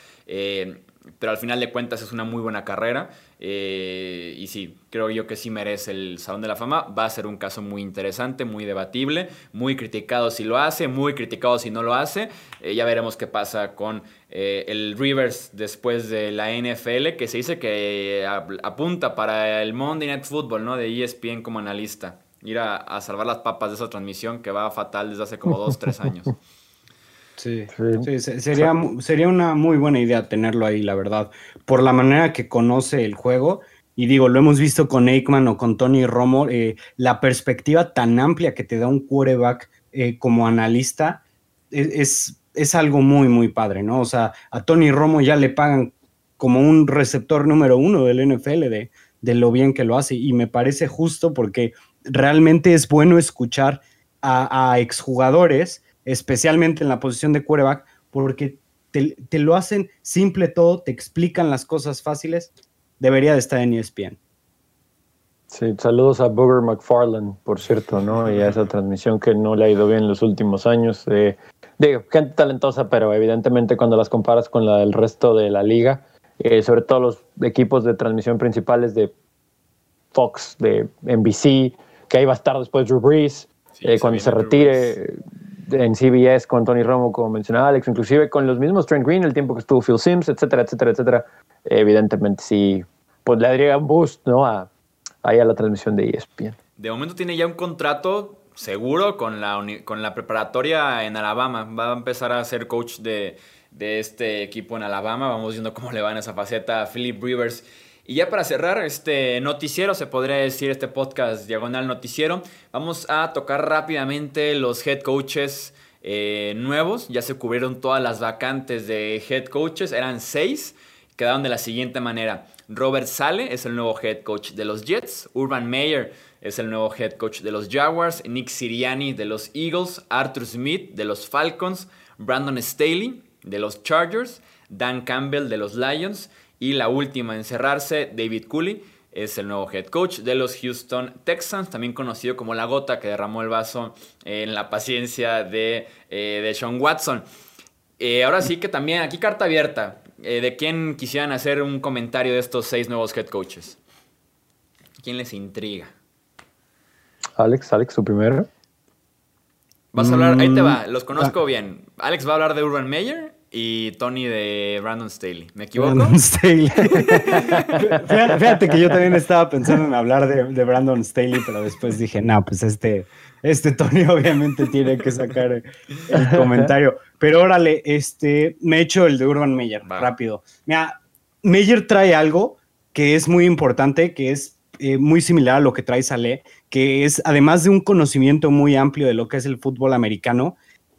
pero al final de cuentas es una muy buena carrera. Eh, y sí, creo yo que sí merece el Salón de la Fama. Va a ser un caso muy interesante, muy debatible, muy criticado si lo hace, muy criticado si no lo hace. Eh, ya veremos qué pasa con eh, el Rivers después de la NFL, que se dice que apunta para el Monday Night Football ¿no? de ESPN como analista. Ir a, a salvar las papas de esa transmisión que va fatal desde hace como dos, tres años. Sí, sería, sería una muy buena idea tenerlo ahí, la verdad, por la manera que conoce el juego. Y digo, lo hemos visto con Aikman o con Tony Romo, eh, la perspectiva tan amplia que te da un quarterback eh, como analista e, es, es, algo muy, muy padre, ¿no? O sea, a Tony Romo ya le pagan como un receptor número uno del NFL de, de lo bien que lo hace. Y me parece justo porque realmente es bueno escuchar a, a exjugadores especialmente en la posición de quarterback, porque te, te lo hacen simple todo, te explican las cosas fáciles, debería de estar en ESPN. Sí, saludos a Booger McFarland, por cierto, ¿no? Y a esa transmisión que no le ha ido bien en los últimos años. Eh, digo, gente talentosa, pero evidentemente cuando las comparas con la del resto de la liga, eh, sobre todo los equipos de transmisión principales de Fox, de NBC, que ahí va a estar después Drew Brees, eh, cuando se retire en CBS con Tony Romo, como mencionaba Alex, inclusive con los mismos Trent Green, el tiempo que estuvo Phil Sims, etcétera, etcétera, etcétera. evidentemente sí, pues le daría un boost, ¿no? A, ahí a la transmisión de ESPN. De momento tiene ya un contrato seguro con la, con la preparatoria en Alabama. Va a empezar a ser coach de, de este equipo en Alabama. Vamos viendo cómo le va en esa faceta a Philip Rivers. Y ya para cerrar este noticiero, se podría decir este podcast diagonal noticiero, vamos a tocar rápidamente los head coaches eh, nuevos. Ya se cubrieron todas las vacantes de head coaches, eran seis. Quedaron de la siguiente manera. Robert Sale es el nuevo head coach de los Jets. Urban Meyer es el nuevo head coach de los Jaguars. Nick Siriani de los Eagles. Arthur Smith de los Falcons. Brandon Staley de los Chargers. Dan Campbell de los Lions. Y la última en cerrarse, David Cooley es el nuevo head coach de los Houston Texans, también conocido como la gota que derramó el vaso en la paciencia de, eh, de Sean Watson. Eh, ahora sí que también aquí carta abierta. Eh, ¿De quién quisieran hacer un comentario de estos seis nuevos head coaches? ¿Quién les intriga? Alex, Alex, su primero. Vas a hablar, ahí te va, los conozco bien. Alex va a hablar de Urban Meyer y Tony de Brandon Staley. ¿Me equivoco? Brandon Staley. Fíjate que yo también estaba pensando en hablar de, de Brandon Staley, pero después dije, no, pues este, este Tony obviamente tiene que sacar el comentario. Pero órale, este, me echo el de Urban Meyer, rápido. Mira, Meyer trae algo que es muy importante, que es eh, muy similar a lo que trae Saleh, que es, además de un conocimiento muy amplio de lo que es el fútbol americano,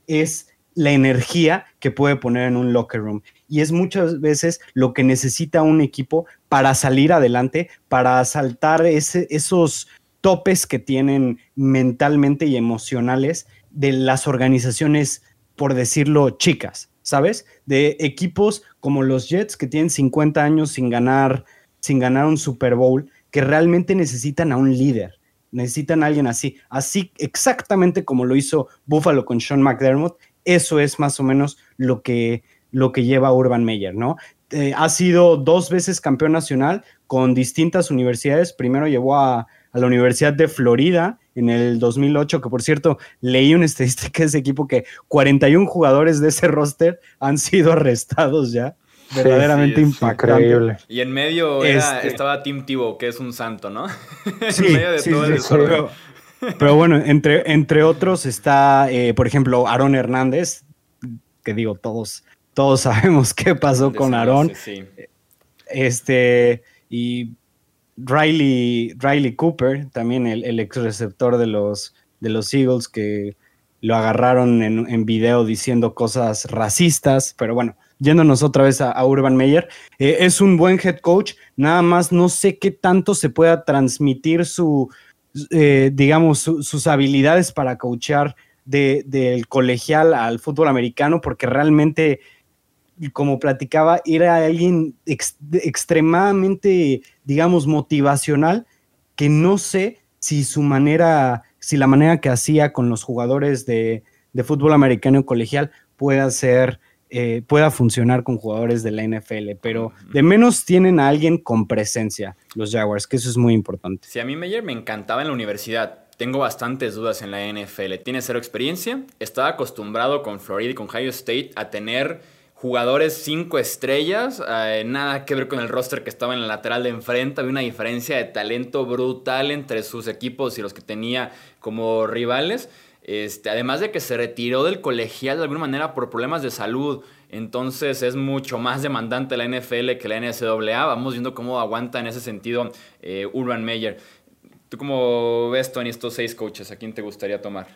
es la energía que puede poner en un locker room. Y es muchas veces lo que necesita un equipo para salir adelante, para saltar ese, esos topes que tienen mentalmente y emocionales de las organizaciones, por decirlo, chicas, ¿sabes? De equipos como los Jets que tienen 50 años sin ganar, sin ganar un Super Bowl, que realmente necesitan a un líder. Necesitan a alguien así, así exactamente como lo hizo Buffalo con Sean McDermott. Eso es más o menos lo que, lo que lleva Urban Meyer, ¿no? Eh, ha sido dos veces campeón nacional con distintas universidades. Primero llevó a, a la Universidad de Florida en el 2008, que por cierto, leí una estadística de ese equipo que 41 jugadores de ese roster han sido arrestados ya. Verdaderamente impactante. Y en medio este estaba Tim Tebow, que es un santo, ¿no? en medio de todo el pero, bueno, entre, entre otros está, eh, por ejemplo, Aaron Hernández, que digo, todos, todos sabemos qué pasó con Aaron. Este, y Riley, Riley Cooper, también el, ex receptor de los, de los Eagles, que lo agarraron en, video diciendo cosas racistas, pero bueno, yéndonos otra vez a, Urban Meyer, eh, es un buen head coach, nada más no sé qué tanto se pueda transmitir su, eh, digamos, sus habilidades para coachar del colegial al fútbol americano, porque realmente como platicaba, era alguien extremadamente, digamos, motivacional, que no sé si su manera, si la manera que hacía con los jugadores de, fútbol americano colegial pueda ser, eh, pueda funcionar con jugadores de la NFL, pero de menos tienen a alguien con presencia, los Jaguars, que eso es muy importante. Si a mí Meyer me encantaba en la universidad. Tengo bastantes dudas en la NFL. Tiene cero experiencia. Estaba acostumbrado con Florida y con Ohio State a tener jugadores cinco estrellas, eh, nada que ver con el roster que estaba en el lateral de enfrente, había una diferencia de talento brutal entre sus equipos y los que tenía como rivales. Este, además de que se retiró del colegial de alguna manera por problemas de salud, entonces es mucho más demandante la NFL que la NCAA. Vamos viendo cómo aguanta en ese sentido eh, Urban Meyer. ¿Tú cómo ves, Tony, estos seis coaches? ¿A quién te gustaría tomar?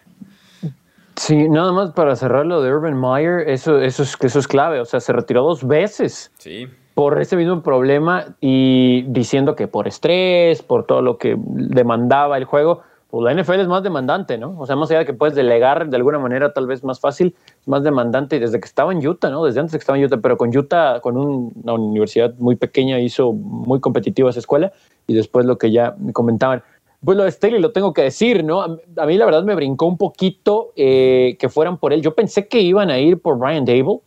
Sí, nada más para cerrar lo de Urban Meyer, eso, eso, es, eso es clave. O sea, se retiró dos veces sí. por ese mismo problema y diciendo que por estrés, por todo lo que demandaba el juego, pues la NFL es más demandante, ¿no? O sea, más allá de que puedes delegar de alguna manera tal vez más fácil, es más demandante. Y desde que estaba en Utah, ¿no? Desde antes que estaba en Utah, pero con Utah, con una universidad muy pequeña, hizo muy competitiva esa escuela. Y después lo que ya me comentaban. Pues lo de Staley lo tengo que decir, ¿no? A mí la verdad me brincó un poquito eh, que fueran por él. Yo pensé que iban a ir por Brian Dable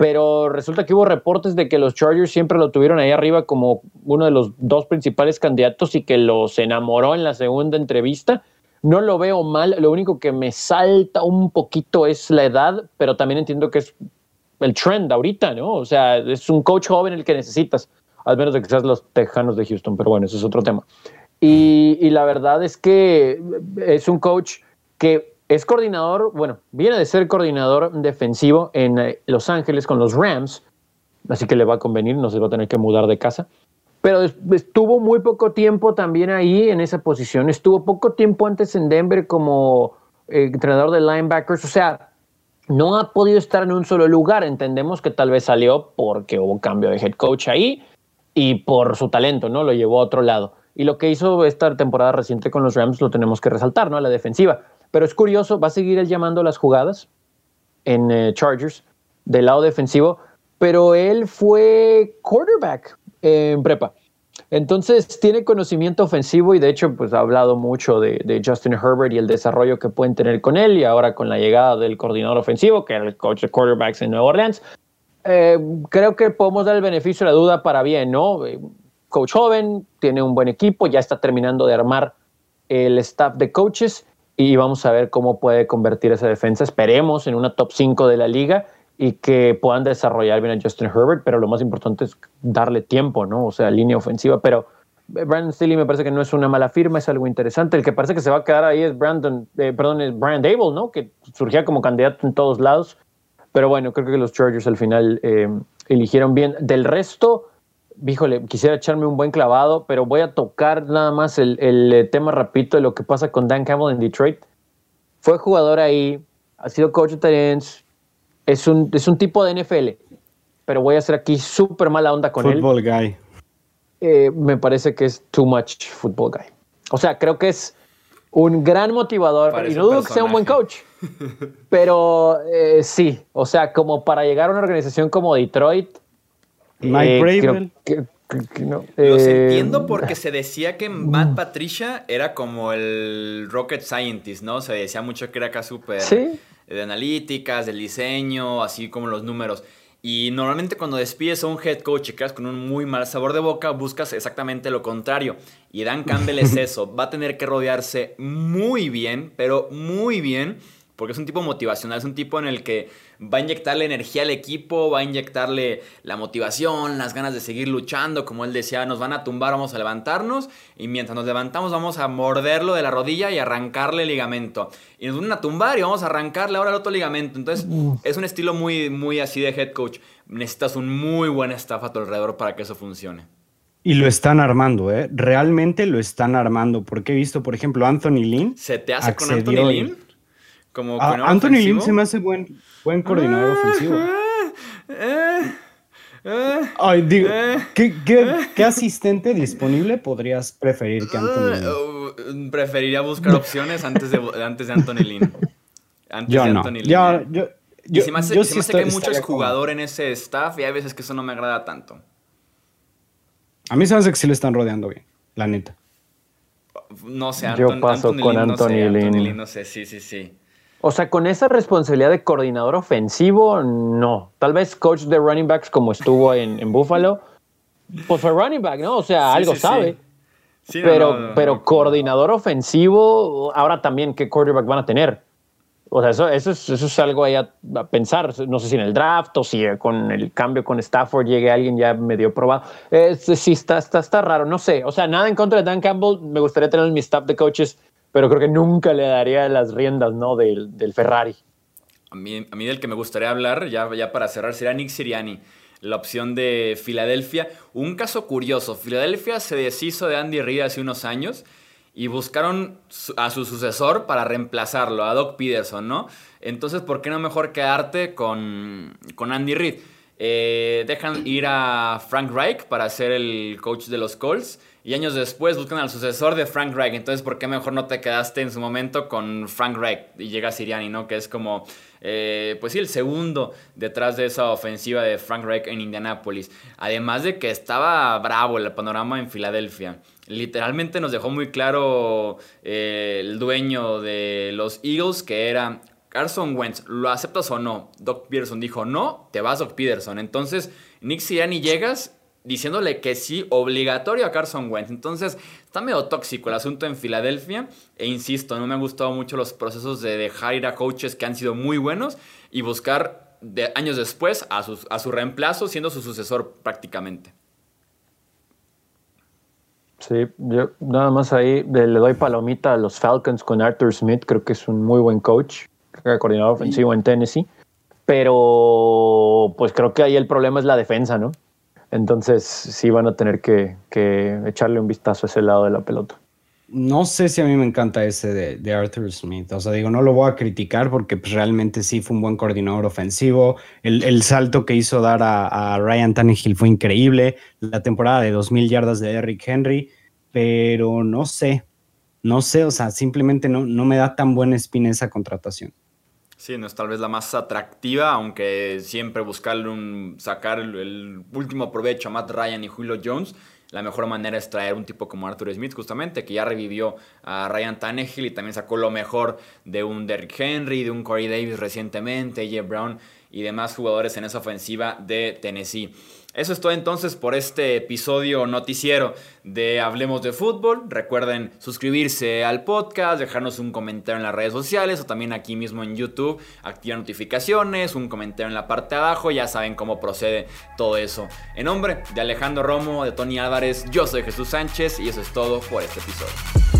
pero resulta que hubo reportes de que los Chargers siempre lo tuvieron ahí arriba como uno de los dos principales candidatos y que los enamoró en la segunda entrevista. No lo veo mal, lo único que me salta un poquito es la edad, pero también entiendo que es el trend ahorita, ¿no? O sea, es un coach joven el que necesitas, al menos de que seas los Tejanos de Houston, pero bueno, eso es otro tema. Y, y la verdad es que es un coach que es coordinador, bueno, viene de ser coordinador defensivo en eh, Los Ángeles con los Rams, así que le va a convenir, no se va a tener que mudar de casa. Pero estuvo muy poco tiempo también ahí en esa posición. Estuvo poco tiempo antes en Denver como eh, entrenador de linebackers. O sea, no ha podido estar en un solo lugar. Entendemos que tal vez salió porque hubo cambio de head coach ahí y por su talento, ¿no? Lo llevó a otro lado. Y lo que hizo esta temporada reciente con los Rams lo tenemos que resaltar, ¿no? La defensiva. Pero es curioso, va a seguir él llamando las jugadas en eh, Chargers del lado defensivo, pero él fue quarterback en prepa. Entonces tiene conocimiento ofensivo y de hecho pues ha hablado mucho de, Justin Herbert y el desarrollo que pueden tener con él y ahora con la llegada del coordinador ofensivo, que era el coach de quarterbacks en Nueva Orleans. Eh, creo que podemos dar el beneficio de la duda para bien, ¿no? Eh, coach joven, tiene un buen equipo, ya está terminando de armar el staff de coaches y vamos a ver cómo puede convertir esa defensa. Esperemos en una top 5 de la liga y que puedan desarrollar bien a Justin Herbert, pero lo más importante es darle tiempo, ¿no? O sea, línea ofensiva, pero Brandon Staley me parece que no es una mala firma, es algo interesante. El que parece que se va a quedar ahí es Brandon, eh, perdón, es Brian Dable, ¿no? Que surgía como candidato en todos lados. Pero bueno, creo que los Chargers al final eh, eligieron bien. Del resto, híjole, quisiera echarme un buen clavado, pero voy a tocar nada más el, eh, tema rapidito de lo que pasa con Dan Campbell en Detroit. Fue jugador ahí, ha sido coach de Tyrants, es un, es un tipo de NFL, pero voy a hacer aquí súper mala onda con él. Football guy. Eh, me parece que es too much football guy. O sea, creo que es un gran motivador y no dudo que sea un buen coach. Pero eh, sí, o sea, como para llegar a una organización como Detroit, Mike eh, Los eh, entiendo porque se decía que Matt Patricia era como el rocket scientist, ¿no? Se decía mucho que era acá súper de analíticas, del diseño, así como los números. Y normalmente cuando despides a un head coach y quedas con un muy mal sabor de boca, buscas exactamente lo contrario. Y Dan Campbell es eso. Va a tener que rodearse muy bien, pero muy bien porque es un tipo motivacional, es un tipo en el que va a inyectarle energía al equipo, va a inyectarle la motivación, las ganas de seguir luchando, como él decía, nos van a tumbar, vamos a levantarnos, y mientras nos levantamos vamos a morderlo de la rodilla y arrancarle el ligamento. Y nos van a tumbar y vamos a arrancarle ahora el otro ligamento. Entonces es un estilo muy, muy así de head coach. Necesitas un muy buen staff a tu alrededor para que eso funcione. Y lo están armando, ¿eh? Realmente lo están armando. Porque he visto, por ejemplo, Anthony Lynn. ¿Se te hace con Anthony Lynn? Como ah, Anthony Lynn se me hace buen, buen coordinador ofensivo. Ay, digo, ¿qué, asistente disponible podrías preferir que Anthony Lynn? Uh, preferiría buscar opciones antes de, antes de Anthony Lynn. Antes yo de Anthony Lynn. Yo, yo, yo, se me hace, que hay muchos jugadores en ese staff y hay veces que eso no me agrada tanto. A mí se me hace que sí le están rodeando bien, la neta. No sé, Yo paso con Anthony, Lynn. Anthony Lynn. No sé, sí, sí, sí. O sea, con esa responsabilidad de coordinador ofensivo, no. Tal vez coach de running backs como estuvo en, Buffalo, pues fue running back, ¿no? O sea, algo sabe. Sí. pero, pero coordinador ofensivo, ahora también, ¿qué quarterback van a tener? O sea, eso, eso, es, eso es algo ahí a, pensar. No sé si en el draft o si con el cambio con Stafford llegue alguien ya medio probado. sí, está, está, está raro, no sé. O sea, nada en contra de Dan Campbell. Me gustaría tener en mi staff de coaches pero creo que nunca le daría las riendas, ¿no? Del, Ferrari. A mí, a mí del que me gustaría hablar, ya, para cerrar, sería Nick Siriani, la opción de Filadelfia. Un caso curioso, Filadelfia se deshizo de Andy Reid hace unos años y buscaron a su sucesor para reemplazarlo, a Doc Peterson, ¿no? Entonces, ¿por qué no mejor quedarte con, con Andy Reid? Eh, dejan ir a Frank Reich para ser el coach de los Colts. Y años después buscan al sucesor de Frank Reich. Entonces, ¿por qué mejor no te quedaste en su momento con Frank Reich? Y llega Siriani, ¿no? Que es como, eh, pues sí, el segundo detrás de esa ofensiva de Frank Reich en Indianapolis. Además de que estaba bravo el panorama en Filadelfia. Literalmente nos dejó muy claro eh, el dueño de los Eagles que era Carson Wentz, ¿lo aceptas o no? Doc Peterson dijo, no, te vas Doc Peterson. Entonces, Nick Sirianni llegas diciéndole que sí, obligatorio a Carson Wentz. Entonces, está medio tóxico el asunto en Filadelfia. E insisto, no me han gustado mucho los procesos de dejar ir a coaches que han sido muy buenos y buscar años después a, a su reemplazo, siendo su sucesor prácticamente. Sí, yo nada más ahí le doy palomita a los Falcons con Arthur Smith, creo que es un muy buen coach, coordinador ofensivo en Tennessee, pero pues creo que ahí el problema es la defensa, ¿no? Entonces sí van a tener que, echarle un vistazo a ese lado de la pelota. No sé si a mí me encanta ese de, Arthur Smith. O sea, digo, no lo voy a criticar porque pues, realmente sí fue un buen coordinador ofensivo. El, salto que hizo dar a, Ryan Tannehill fue increíble. La temporada de 2.000 yardas de Eric Henry. Pero no sé. No sé, o sea, simplemente no, no me da tan buena espina esa contratación. Sí, no es tal vez la más atractiva, aunque siempre buscarle un, sacar el, último provecho a Matt Ryan y Julio Jones. La mejor manera es traer un tipo como Arthur Smith, justamente, que ya revivió a Ryan Tannehill y también sacó lo mejor de un Derrick Henry, de un Corey Davis recientemente, Jeff Brown y demás jugadores en esa ofensiva de Tennessee. Eso es todo entonces por este episodio noticiero de Hablemos de Fútbol. Recuerden suscribirse al podcast, dejarnos un comentario en las redes sociales o también aquí mismo en YouTube. Activar notificaciones, un comentario en la parte de abajo. Ya saben cómo procede todo eso. En nombre de Alejandro Romo, de Tony Álvarez, yo soy Jesús Sánchez y eso es todo por este episodio.